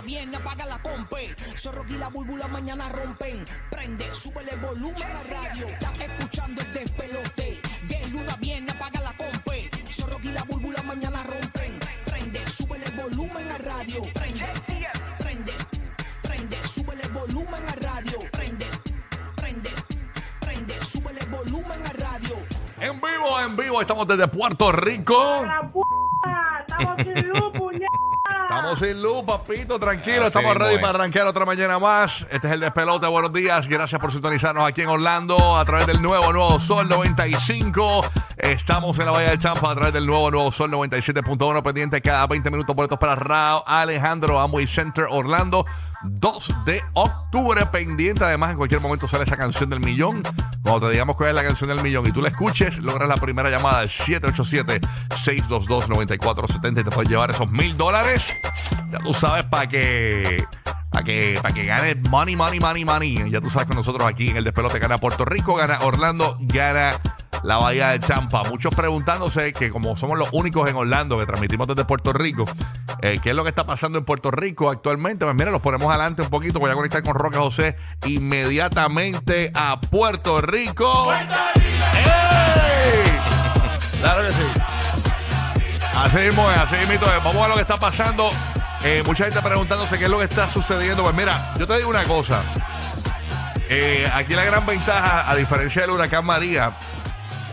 viene, apaga la compe. Zorro y la búlbula mañana rompen. Prende, sube el volumen a radio. Estás escuchando el despelote. De luna viene, apaga la compe. Zorro y la búlbula mañana rompen. Prende, sube el volumen a radio. Prende, prende, prende, sube el volumen a radio. Prende, prende, prende, sube el volumen a radio. En vivo, en vivo, estamos desde Puerto Rico. ¡La p***! ¡Estamos sin luz, puñeta! Estamos sin luz, papito, tranquilo. Así Estamos mismo ready es. para arrancar otra mañana más. Este es el despelote. Buenos días. Gracias por sintonizarnos aquí en Orlando a través del nuevo Nuevo Sol 95. Estamos en la Bahía de Champa a través del nuevo Nuevo Sol 97.1. Pendiente cada 20 minutos boletos para Rao Alejandro Amway Center Orlando. 2 de octubre pendiente. Además, en cualquier momento sale esa canción del millón. Cuando te digamos cuál es la canción del millón y tú la escuches, logras la primera llamada al 787-622-9470 y te puedes llevar esos mil dólares. Ya tú sabes para que. Para que, para que gane money, money, money, money. Ya tú sabes que nosotros aquí en el despelote gana Puerto Rico, gana Orlando, gana la Bahía de Champa. Muchos preguntándose que como somos los únicos en Orlando que transmitimos desde Puerto Rico, eh, ¿qué es lo que está pasando en Puerto Rico actualmente? Pues mira, los ponemos adelante un poquito. Voy a conectar con Roque José inmediatamente a Puerto Rico. ¡Ey! Claro que sí. Así mismo es, así mismo es. Vamos a ver lo que está pasando. Eh, mucha gente preguntándose qué es lo que está sucediendo. Pues mira, yo te digo una cosa. Eh, aquí la gran ventaja, a diferencia del huracán María,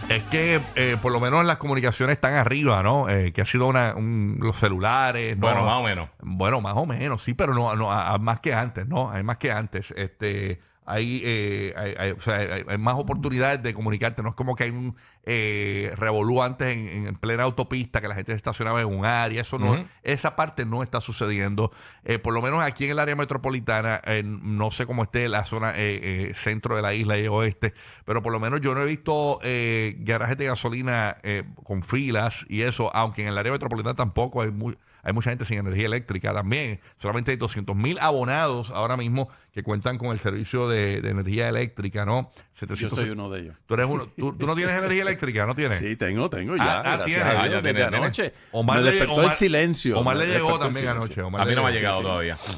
es que eh, por lo menos las comunicaciones están arriba, ¿no? Eh, que ha sido una, un- los celulares. ¿no? Bueno, más o menos. Bueno, más o menos, sí, pero no, no a- a más que antes, ¿no? Hay más que antes. Este, hay, eh, hay, hay- o sea, hay- hay más oportunidades de comunicarte. No es como que hay un eh, revolú antes en, en plena autopista que la gente se estacionaba en un área. Eso no, Ujú. esa parte no está sucediendo. Eh, por lo menos aquí en el área metropolitana, eh, no sé cómo esté la zona eh, eh, centro de la isla y oeste, pero por lo menos yo no he visto eh, garajes de gasolina eh, con filas y eso, aunque en el área metropolitana tampoco hay muy, hay mucha gente sin energía eléctrica también. Solamente hay 200 mil abonados ahora mismo que cuentan con el servicio de, de energía eléctrica, ¿no? Yo 700 soy uno de ellos. Tú, eres uno, tú, tú no tienes energía eléctrica, ¿no tienes? Sí, tengo, tengo ya. Ah, ah, gracias tiene. a Ah, Dios, ya desde tiene, tiene. anoche. Omar me le- despertó Omar- el silencio. Omar le llegó también anoche. Omar A mí no me ha llegado sí. todavía. Sí,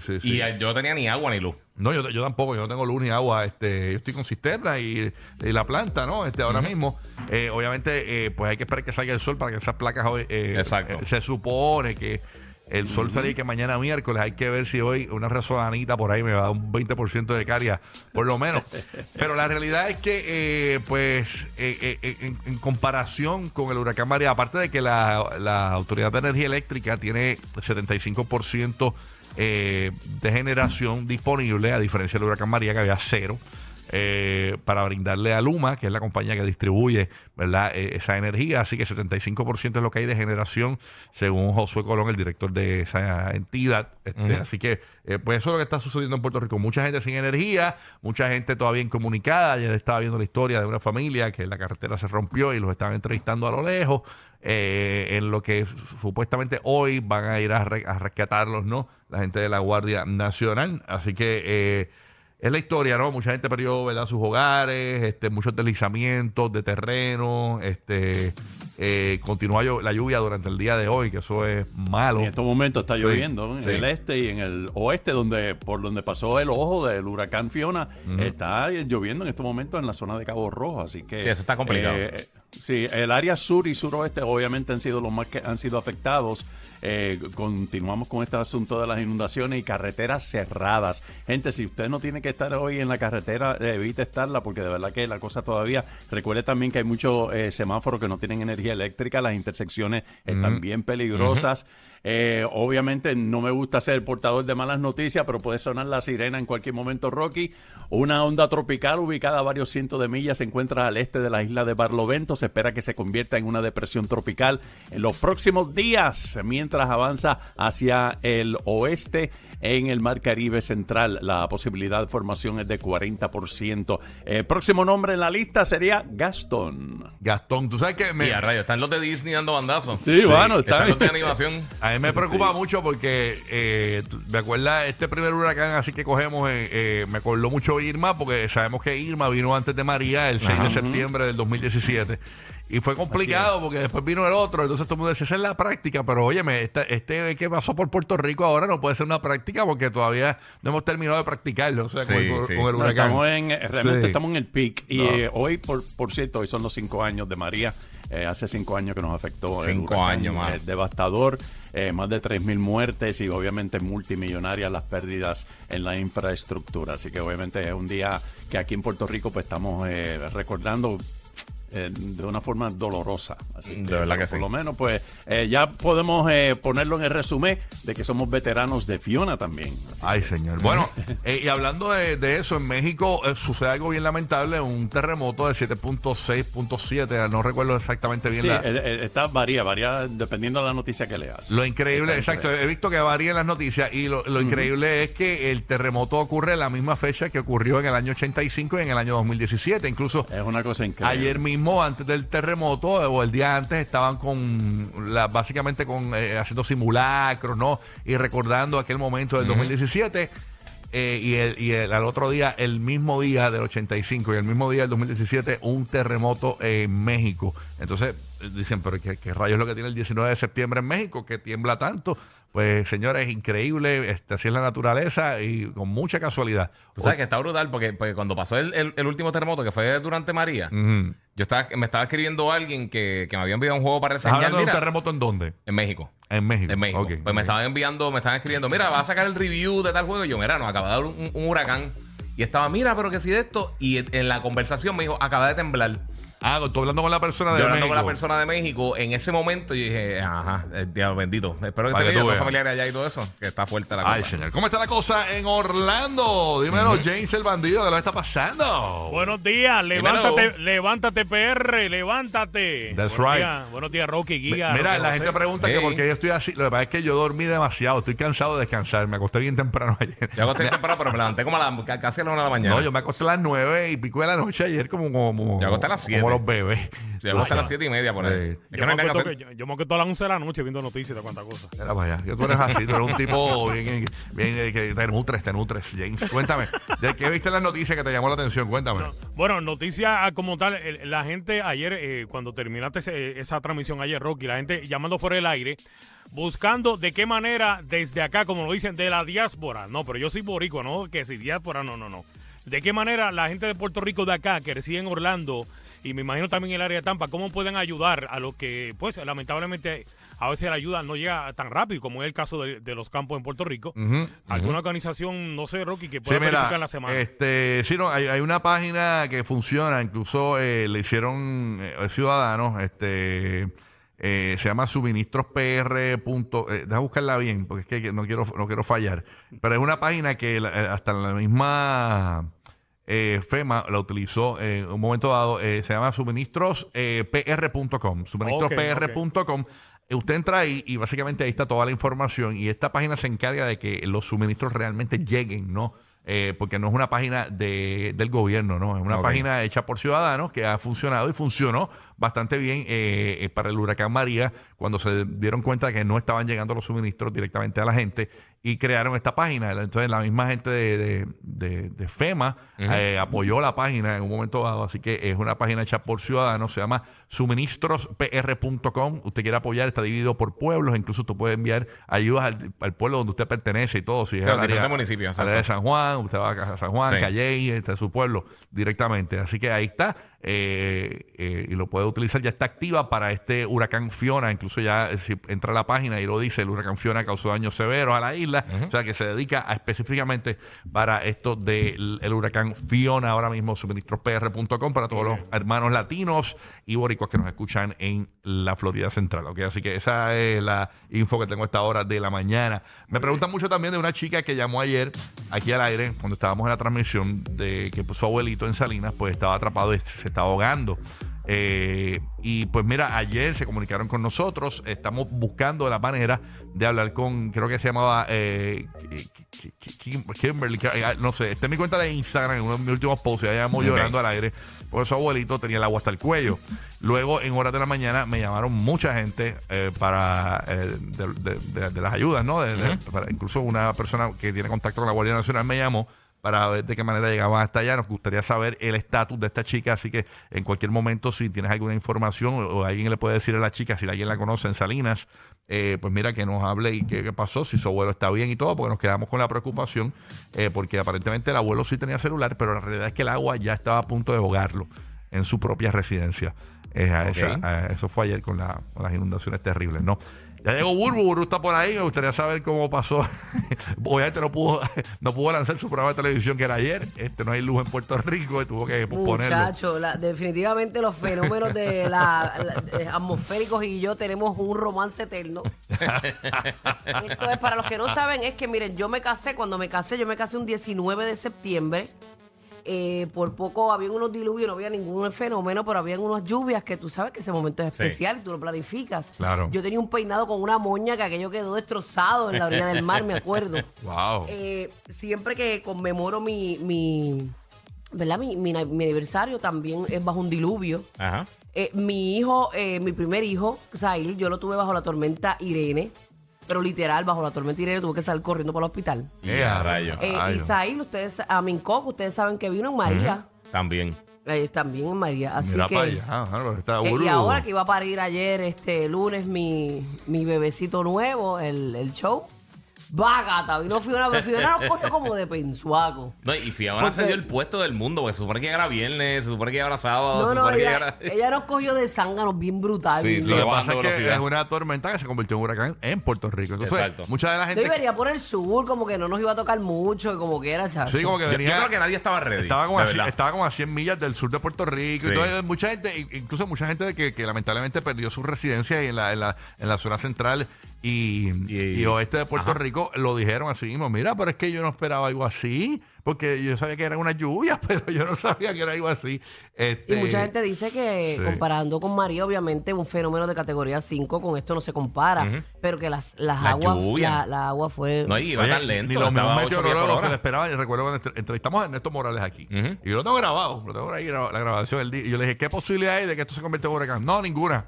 sí, sí. Y eh, yo no tenía ni agua ni luz. No, yo, yo tampoco, yo no tengo luz ni agua. Este, yo estoy con cisterna y, y la planta, ¿no? Este, ahora mismo, eh, obviamente, eh, pues hay que esperar que salga el sol para que esas placas hoy. eh, Exacto. eh, se supone que el sol sale y que mañana miércoles hay que ver si hoy una resodanita por ahí me va a dar un 20% de caria, por lo menos. Pero la realidad es que, eh, pues, eh, eh, eh, en, en comparación con el huracán María, aparte de que la, la Autoridad de Energía Eléctrica tiene 75% eh, de generación disponible, a diferencia del huracán María, que había cero. Eh, para brindarle a Luma, que es la compañía que distribuye ¿verdad? Eh, esa energía. Así que 75% es lo que hay de generación, según Josué Colón, el director de esa entidad. Este. Así que, eh, pues eso es lo que está sucediendo en Puerto Rico. Mucha gente sin energía, mucha gente todavía incomunicada. Ayer estaba viendo la historia de una familia que la carretera se rompió y los estaban entrevistando a lo lejos. eh, en lo que supuestamente hoy van a ir a, re- a rescatarlos, ¿no? La gente de la Guardia Nacional. Así que es la historia, ¿no? Mucha gente perdió, ¿verdad? Sus hogares, este, muchos deslizamientos de terreno, este, eh, continúa la lluvia durante el día de hoy, que eso es malo. En estos momentos está Sí, lloviendo en sí. el este y en el oeste, donde por donde pasó el ojo del huracán Fiona, está lloviendo en estos momentos en la zona de Cabo Rojo, así que Sí, eso está complicado. eh, eh, sí, el área sur y suroeste obviamente han sido los más que han sido afectados. Eh, continuamos con este asunto de las inundaciones y carreteras cerradas. Gente, si usted no tiene que estar hoy en la carretera, eh, evite estarla porque de verdad que la cosa todavía. Recuerde también que hay muchos eh, semáforos que no tienen energía eléctrica, las intersecciones están bien peligrosas. Eh, obviamente no me gusta ser el portador de malas noticias, pero puede sonar la sirena en cualquier momento, Rocky. Una onda tropical ubicada a varios cientos de millas se encuentra al este de la isla de Barlovento. Se espera que se convierta en una depresión tropical en los próximos días, mientras avanza hacia el oeste en el Mar Caribe Central. La posibilidad de formación es de 40%. El próximo nombre en la lista sería Gaston. Gastón, tú sabes que me, Y a rayos, están los de Disney dando bandazos. Sí, bueno, están está los de animación. a mí mí me preocupa mucho porque eh, tú- me acuerda este primer huracán así que cogemos, eh, eh, me acordó mucho Irma porque sabemos que Irma vino antes de María el 6 de septiembre del 2017 y fue complicado porque después vino el otro, entonces todo el mundo decía, esa es la práctica, pero óyeme, este, este que pasó por Puerto Rico ahora no puede ser una práctica porque todavía no hemos terminado de practicarlo, o sea, con, Sí, el, con sí. el No, huracán. estamos en, eh, realmente Sí. estamos en el peak. Y No. eh, hoy, por, por cierto, hoy son los cinco años de María. Eh, hace cinco años que nos afectó. el Cinco huracán, años, mano. eh, devastador. más de 3.000 muertes y obviamente multimillonarias las pérdidas en la infraestructura. Así que obviamente es un día que aquí en Puerto Rico pues estamos eh, recordando eh, de una forma dolorosa. Así De verdad que por sí. lo menos, pues eh, ya podemos eh, ponerlo en el resumen de que somos veteranos de Fiona también. Así Ay, señor. Bueno, eh, y hablando de, de eso, en México sucede algo bien lamentable, un terremoto de 7.6.7, no recuerdo exactamente bien Sí, la- está varía, varía dependiendo de la noticia que leas. Lo increíble, exacto, he visto que varía en las noticias y lo, lo increíble es que el terremoto ocurre en la misma fecha que ocurrió en el año 85 y en el año 2017. Incluso Es una cosa increíble. ayer mismo, antes del terremoto eh, o el día antes, estaban con, la, básicamente con eh, haciendo simulacros, ¿no? Y recordando aquel momento del 2017. Eh, y el, y el- al otro día, el mismo día del 85 y el mismo día del 2017, un terremoto en México. Entonces dicen, pero ¿qué, qué rayos es lo que tiene el 19 de septiembre en México? que tiembla tanto? Pues señores, increíble, este, así es la naturaleza y con mucha casualidad. Tú sabes que está brutal porque, porque cuando pasó el, el- el último terremoto, que fue durante María, yo estaba, me estaba escribiendo alguien que, que me había enviado un juego para ¿Estás reseñar. hablando de un terremoto en dónde? en México. En México. En México. Pues me estaban enviando, me estaban escribiendo, mira, vas a sacar el review de tal juego. Y yo, mira, nos acaba de dar un, un huracán. Y estaba, mira, pero que si de esto. Y en la conversación me dijo, acaba de temblar. Ah, estoy hablando con la persona de Yo hablando México. con la persona de México, en ese momento yo dije, ajá, el diablo bendito. Espero que Para esté que tú los veas. familiares allá y todo eso, que está fuerte la Ay, cosa. señor. ¿Cómo está la cosa en Orlando? Dímelo, James el bandido, ¿qué lo está pasando? Buenos días, Dímelo. levántate, levántate PR, levántate. That's buenos right. Días, buenos días, Rocky, Mi- Giga. Mira, Rocky la José. gente pregunta que Sí. por qué yo estoy así. Lo que pasa es que yo dormí demasiado. Estoy cansado de descansar. Me acosté bien temprano ayer. Yo acosté temprano, pero me levanté como a la, ca- casi a la una de la mañana. No, yo me acosté a las nueve y pico de la noche ayer como, como, Yo acosté a las como siete. Los bebés. Yo acosté a las siete y media por ahí. Sí. Es que Yo no me, hay nada que acuesto hacer. que- yo, yo me acuesto a las 11 de la noche viendo noticias de cuánta cosa. Mira para allá. Que tú eres así, tú eres un tipo bien, bien eh, que te nutres, te nutres, James. Cuéntame, ¿de qué viste las noticias que te llamó la atención? Cuéntame. Bueno, noticia como tal, el- la gente ayer, eh, cuando terminaste ese- esa transmisión ayer, Rocky, la gente llamando fuera del aire, buscando de qué manera desde acá, como lo dicen, de la diáspora. No, pero yo soy boricua, no que si diáspora, no, no, no. De qué manera la gente de Puerto Rico de acá, que reside en Orlando, y me imagino también el área de Tampa, cómo pueden ayudar a los que, pues, lamentablemente, a veces la ayuda no llega tan rápido, como es el caso de, de los campos en Puerto Rico. ¿Alguna organización, no sé, Rocky, que Sí, pueda mira, en la semana? este, sí, no, hay, hay una página que funciona, incluso eh, le hicieron eh, ciudadanos, este, eh, se llama suministrospr. punto- Eh, deja buscarla bien, porque es que no quiero, no quiero fallar. Pero es una página que la- hasta la misma eh, FEMA la utilizó en un momento dado. eh, se llama suministrospr.com. Suministrospr.com. Eh, Usted entra ahí y básicamente ahí está toda la información y esta página se encarga de que los suministros realmente lleguen, ¿no? Eh, porque no es una página de, del gobierno, ¿no? Es una página hecha por ciudadanos que ha funcionado y funcionó bastante bien eh, eh, para el huracán María cuando se dieron cuenta de que no estaban llegando los suministros directamente a la gente y crearon esta página. Entonces la misma gente de, de- de- de FEMA eh, apoyó la página en un momento dado, así que es una página hecha por ciudadanos, se llama suministrospr.com. Usted quiere apoyar, está dividido por pueblos, incluso usted puede enviar ayudas al, al pueblo donde usted pertenece y todo. Si es al área- al área de. San Juan, usted va a San Juan, Sí. Calley, este es su pueblo directamente. Así que ahí está. Eh, eh, y lo puede utilizar. Ya está activa para este huracán Fiona. Incluso ya eh, si entra a la página y lo dice, el huracán Fiona causó daños severos a la isla. O sea que se dedica a, específicamente para esto del el huracán Fiona. Ahora mismo suministrospr.com para todos los hermanos latinos y boricuas que nos escuchan en la Florida Central. ¿ok? Así que esa es la info que tengo a esta hora de la mañana. Me preguntan mucho también de una chica que llamó ayer aquí al aire, cuando estábamos en la transmisión, de que su abuelito en Salinas pues estaba atrapado y se estaba ahogando. Eh, y pues mira, ayer se comunicaron con nosotros, estamos buscando la manera de hablar con, creo que se llamaba eh, Ki- Ki- Ki- Kimberly, eh, no sé, está en mi cuenta de Instagram, en uno de mis últimos posts, ella llamó llorando al aire, porque su abuelito tenía el agua hasta el cuello. Luego, en horas de la mañana, me llamaron mucha gente eh, para eh, de, de- de- de las ayudas, ¿no? Para- incluso una persona que tiene contacto con la Guardia Nacional me llamó para ver de qué manera llegaban hasta allá. Nos gustaría saber el estatus de esta chica, así que en cualquier momento, si tienes alguna información o, o alguien le puede decir a la chica, si alguien la conoce en Salinas, eh, pues mira que nos hable y qué, qué pasó, si su abuelo está bien y todo, porque nos quedamos con la preocupación, eh, porque aparentemente el abuelo sí tenía celular, pero la realidad es que el agua ya estaba a punto de ahogarlo en su propia residencia. Eh, a Ok. esa- a- eso fue ayer con, la- con las inundaciones terribles, ¿no? Ya llegó Burbu, Burbu está por ahí, me gustaría saber cómo pasó. Obviamente no pudo, no pudo lanzar su programa de televisión que era ayer. Este no hay luz en Puerto Rico tuvo que posponerlo. Muchacho, definitivamente los fenómenos de la, la- atmosféricos y yo tenemos un romance eterno. Esto es, para los que no saben, es que miren, yo me casé, cuando me casé, yo me casé un 19 de septiembre. Eh, por poco había unos diluvios, no había ningún fenómeno, pero habían unas lluvias que tú sabes que ese momento es Sí. especial, tú lo planificas. Claro. Yo tenía un peinado con una moña que aquello quedó destrozado en la orilla del mar, me acuerdo. Wow. Eh, siempre que conmemoro mi, mi, ¿verdad? Mi, mi- mi aniversario también es bajo un diluvio. Ajá. Eh, mi hijo, eh, mi primer hijo, Zail, yo lo tuve bajo la tormenta Irene, pero literal, bajo la tormenta Irene tuve que salir corriendo para el hospital. Y Eh, a rayo. Eh, no. Zail, ustedes, a Mincoc, ustedes saben que vino en María, También. eh, también en María, así Mira que... para allá. Ah, está eh, y ahora que iba a parir ayer, este lunes, mi, mi bebecito nuevo, el, el show, va gata, vino Fiona, pero Fiona nos cogió como de pensuaco. No, y Fiona se Porque- dio el puesto del mundo, porque se supone que era viernes, se supone que era sábado, No, se no, supone que ella, era. ella nos cogió de zánganos bien brutal. Sí, Y- sí. Lo que pasa es bajando que velocidad. es una tormenta que se convirtió en huracán en Puerto Rico. Entonces, Exacto. mucha de la y gente. venía por el sur, como que no nos iba a tocar mucho, y como que era, chacho. Sí, como que Yo, yo venía. creo que nadie estaba ready. Estaba como, a, estaba como a 100 millas del sur de Puerto Rico. Sí. Entonces, mucha gente, in- incluso mucha gente que, que lamentablemente perdió su residencia en la, en la, en la zona central y, Y- y oeste de Puerto Ajá. Rico, lo dijeron así mismo. Mira, pero es que yo no esperaba algo así, porque yo sabía que eran unas lluvias, pero yo no sabía que era algo así. Este, Y mucha gente dice que Sí. comparando con María, obviamente un fenómeno de categoría 5 con esto no se compara, pero que las, las La aguas, lluvia. la, la agua fue... No, iba Oye, tan lento. Ni los mismos meteorólogos se le esperaban. Yo recuerdo cuando entre- entrevistamos a Ernesto Morales aquí. Y yo lo tengo grabado. Lo tengo ahí, la, la grabación del día. Y yo le dije, ¿qué posibilidad hay de que esto se convierta en huracán? No, ninguna.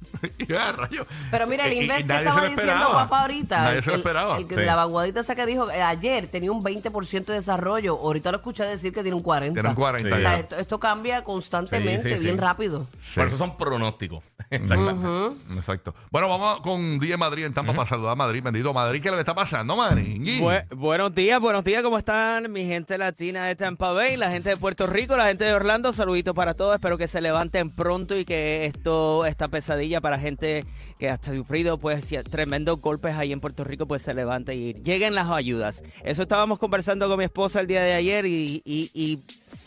y ya, rayo. Pero mira, el Inves que estaba diciendo papá ahorita, Nadie el, se lo esperaba. el que- Sí. la vaguadita esa que dijo eh, ayer tenía un 20% de desarrollo, ahorita lo escuché decir que tiene un 40%. Tiene un 40 O sea, ya. esto, esto cambia constantemente, Sí, sí, sí. bien rápido. Por eso son pronósticos. Exacto. Exacto. Bueno, vamos con Día Madrid en Tampa para saludar a Madrid. Bendito Madrid, ¿qué le está pasando, Madrid? Bu- buenos días, buenos días, ¿cómo están mi gente latina de Tampa Bay, la gente de Puerto Rico, la gente de Orlando? Saluditos para todos, espero que se levanten pronto y que esto, esta pesadilla para gente que ha sufrido pues tremendos golpes ahí en Puerto Rico, pues se levante y lleguen las ayudas. Eso estábamos conversando con mi esposa el día de ayer y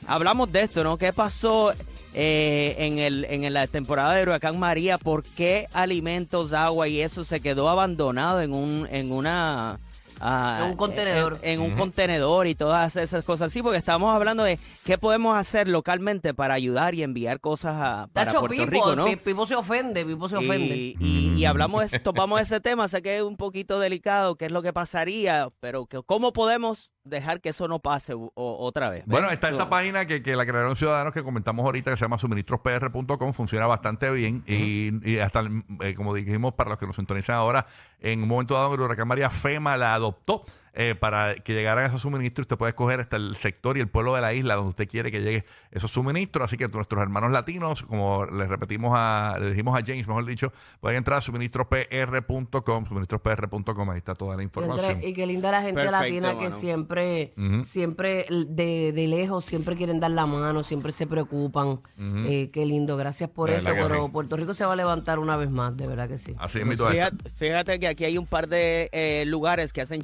hablamos de esto, ¿no? ¿Qué pasó eh, en, el, en la temporada de Huracán María? ¿Por qué alimentos, agua y eso se quedó abandonado en, un, en una... ah, En un contenedor. En, en un contenedor y todas esas cosas. Sí, porque estamos hablando de qué podemos hacer localmente para ayudar y enviar cosas a, para Tacho, Puerto Pipo, Rico, ¿no? Pi- Pipo se ofende, Pipo se ofende. Y, y- y hablamos, de- topamos ese tema, sé que es un poquito delicado, qué es lo que pasaría, pero que, cómo podemos dejar que eso no pase o- otra vez. Bueno, está esta página que, que la crearon ciudadanos que comentamos ahorita que se llama suministrospr.com, funciona bastante bien. Y, y hasta, eh, como dijimos, para los que nos sintonizan ahora, en un momento dado el huracán María FEMA la adoptó eh, para que llegaran esos suministros. Usted puede escoger hasta el sector y el pueblo de la isla donde usted quiere que llegue esos suministros. Así que nuestros hermanos latinos, como les repetimos a, le dijimos a James, mejor dicho, pueden entrar a suministrospr.com, suministrospr.com, ahí está toda la información. Y qué linda la gente Perfecto, latina que mano. siempre, siempre de, de lejos, siempre quieren dar la mano, siempre se preocupan. Eh, qué lindo, gracias por De eso. Pero sí. Puerto Rico se va a levantar una vez más, de verdad que sí. Así es mi todo esto. Fíjate, fíjate que aquí hay un par de eh, lugares que hacen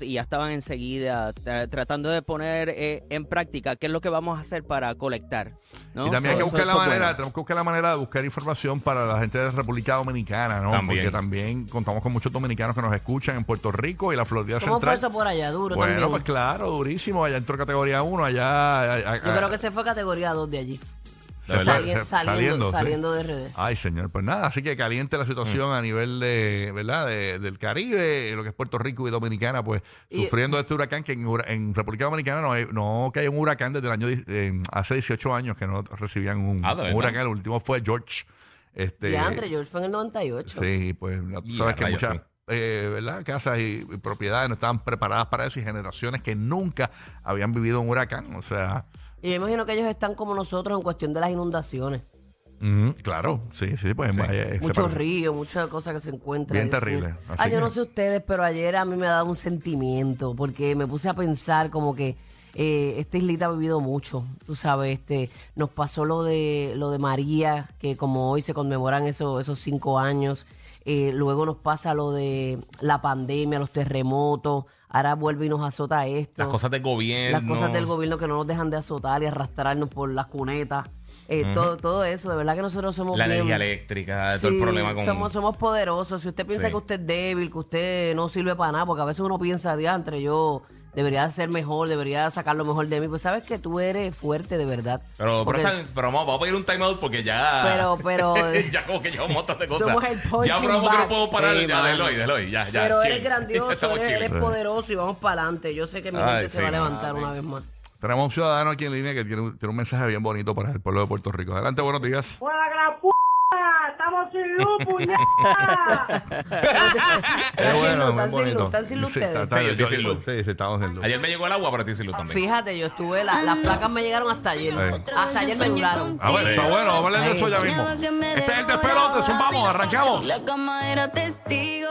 y ya estaban enseguida tra- tratando de poner eh, en práctica qué es lo que vamos a hacer para colectar. ¿no? Y también hay que buscar la manera, bueno. tenemos que buscar la manera de buscar información para la gente de República Dominicana, ¿no? También. Porque también contamos con muchos dominicanos que nos escuchan en Puerto Rico y la Florida ¿Cómo fue Central. eso por allá? Duro bueno, también. pues claro, durísimo. Allá entró categoría 1, allá. allá- Yo creo que se fue categoría 2 de allí. Saliendo, saliendo, saliendo, sí. de RD. Ay, señor, pues nada, así que caliente la situación a nivel de, ¿verdad? De- del Caribe, lo que es Puerto Rico y Dominicana, pues Y- sufriendo este huracán que en, hura- en República Dominicana no, hay, no cae un huracán desde el año, di- eh, hace 18 años que no recibían un, Ah, ¿de un verdad? huracán, el último fue George. Este, Y Andre George fue en el 98. Sí, pues tú Y sabes a que rayos, muchas sí. eh, ¿verdad? casas y, y propiedades no estaban preparadas para eso y generaciones que nunca habían vivido un huracán. O sea, Y yo imagino que ellos están como nosotros en cuestión de las inundaciones. claro, sí, sí, pues se Muchos parece. ríos, muchas cosas que se encuentran. Bien Dios terrible. mío. Así Ah, yo que- no sé ustedes, pero ayer a mí me ha dado un sentimiento porque me puse a pensar como que eh, esta islita ha vivido mucho. Tú sabes, este, nos pasó lo de lo de María, que como hoy se conmemoran esos, esos cinco años. Eh, luego nos pasa lo de la pandemia, los terremotos. Ahora vuelve y nos azota esto. Las cosas del gobierno. Las cosas del gobierno que no nos dejan de azotar y arrastrarnos por las cunetas. Eh, todo, todo eso, de verdad que nosotros somos La bien- energía eléctrica, todo el Sí, problema con. somos, somos poderosos. Si usted piensa Sí. que usted es débil, que usted no sirve para nada, porque a veces uno piensa, diantre, yo debería ser mejor, debería sacar lo mejor de mí. Pues sabes que tú eres fuerte de verdad. Pero, pero, Porque- está- pero vamos, vamos a pedir un timeout porque ya. Pero- pero- ya como que llevamos un montón de cosas. Somos el ya probamos que no podemos parar. Sí, ya, déjalo ahí, déjalo ahí, ya, ya. pero chill. eres grandioso, eres, chill. eres poderoso y vamos para adelante. Yo sé que mi Ay, gente se sí, va a levantar una vez más. Tenemos un ciudadano aquí en línea que tiene, un- tiene un mensaje bien bonito para el pueblo de Puerto Rico. Adelante, buenos días. ¡Fuera la gran p***! ¡Estamos sin luz, puñeta! Qué sin luz, están sin luz, están sin luz Sí, ustedes. está- Sí, yo estoy yo- sin luz. Sí, sí, estamos sin luz. Ayer me llegó el agua, pero estoy sin luz también. Fíjate, yo estuve, la- las placas me llegaron hasta ayer. Eh. Hasta ayer me duraron. A ver, está bueno, vamos a hablar de eso ya mismo. Este es el despelote, vamos, arrancamos. La cama era testigo.